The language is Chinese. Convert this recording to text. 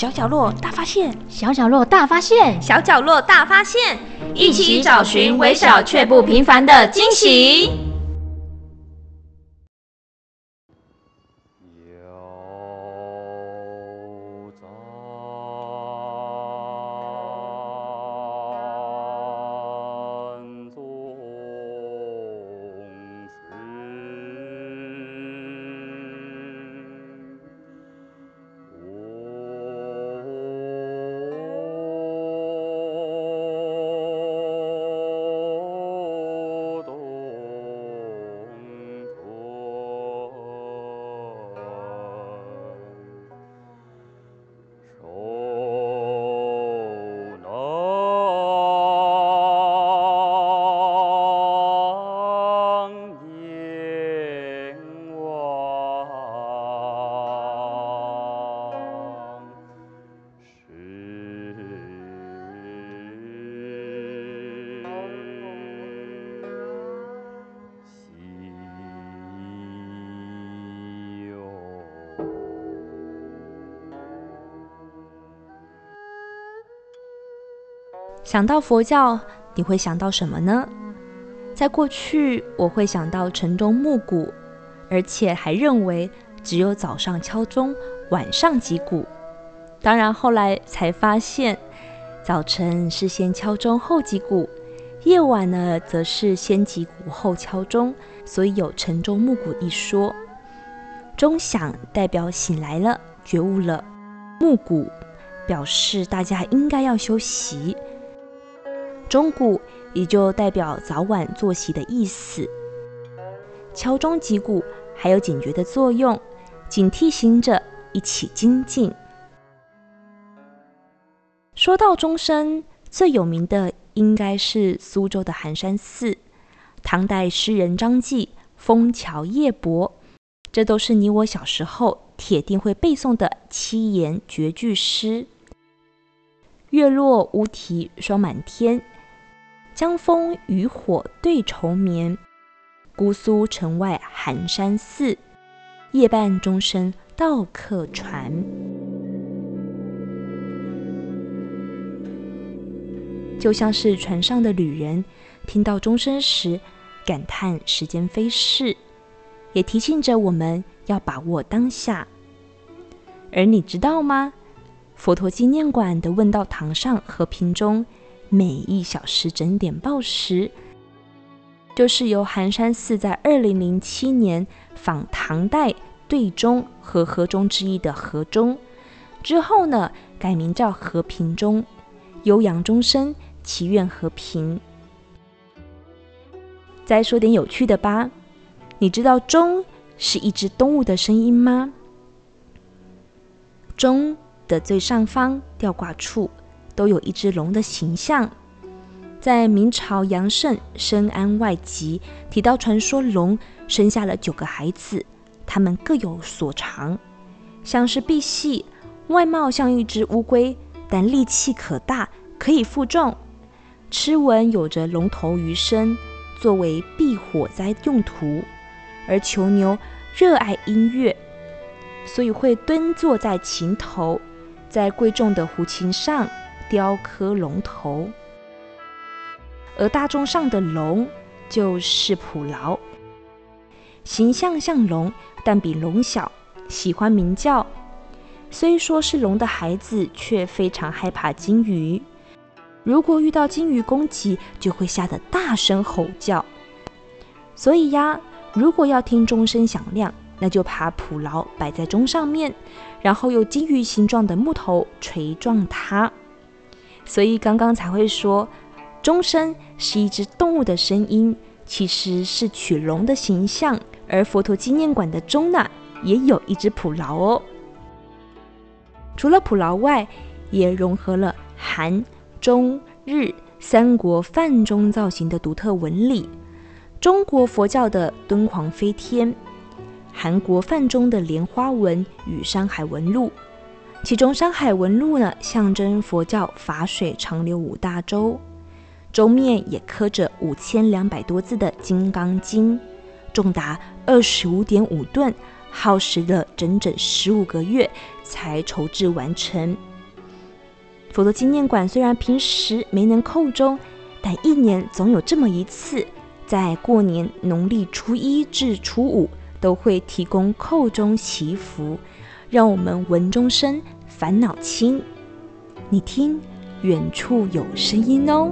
小角落大发现，小角落大发现，小角落大发现，一起找寻微小却不平凡的惊喜。想到佛教，你会想到什么呢？在过去，我会想到晨钟暮鼓，而且还认为只有早上敲钟，晚上击鼓。当然后来才发现，早晨是先敲钟后击鼓，夜晚呢则是先击鼓后敲钟，所以有晨钟暮鼓一说。钟响代表醒来了，觉悟了；暮鼓表示大家应该要休息。钟鼓也就代表早晚作息的意思。敲钟击鼓还有警觉的作用，警惕行者一起精进。说到钟声，最有名的应该是苏州的寒山寺。唐代诗人张继《枫桥夜泊》，这都是你我小时候铁定会背诵的七言绝句诗。月落乌啼霜满天。江枫渔火对愁眠，姑苏城外寒山寺，夜半钟声到客船。就像是船上的旅人听到钟声时，感叹时间飞逝，也提醒着我们要把握当下。而你知道吗？佛陀纪念馆的问道堂上和平钟。每一小时整点报时，就是由寒山寺在二零零七年仿唐代对钟和和钟之一的和钟，之后呢改名叫和平钟，悠扬钟声，祈愿和平。再说点有趣的吧，你知道钟是一只动物的声音吗？钟的最上方吊挂处。都有一只龙的形象，在明朝杨慎《深谙外集》提到，传说龙生下了九个孩子，他们各有所长，像是赑屭，外貌像一只乌龟，但力气可大，可以负重；螭吻有着龙头鱼身，作为避火灾用途；而囚牛热爱音乐，所以会蹲坐在琴头，在贵重的胡琴上。雕刻龙头，而大钟上的龙就是普劳，形象像龙，但比龙小，喜欢鸣叫。虽说是龙的孩子，却非常害怕鲸鱼。如果遇到鲸鱼攻击，就会吓得大声吼叫。所以呀，如果要听钟声响亮，那就把普劳摆在钟上面，然后用金鱼形状的木头锤撞它。所以刚刚才会说，钟声是一只动物的声音，其实是取龙的形象。而佛陀纪念馆的钟呢，也有一只普劳哦。除了普劳外，也融合了韩、中、日三国范钟造型的独特纹理。中国佛教的敦煌飞天，韩国范钟的莲花纹与山海纹路。其中山海纹路呢象征佛教法水长流五大洲。洲面也刻着五千两百多字的金刚经重达二十五点五吨耗时了整整十五个月才筹制完成。佛陀纪念馆虽然平时没能扣钟但一年总有这么一次在过年农历初一至初五都会提供扣钟祈福。让我们闻钟声烦恼轻。你听远处有声音哦。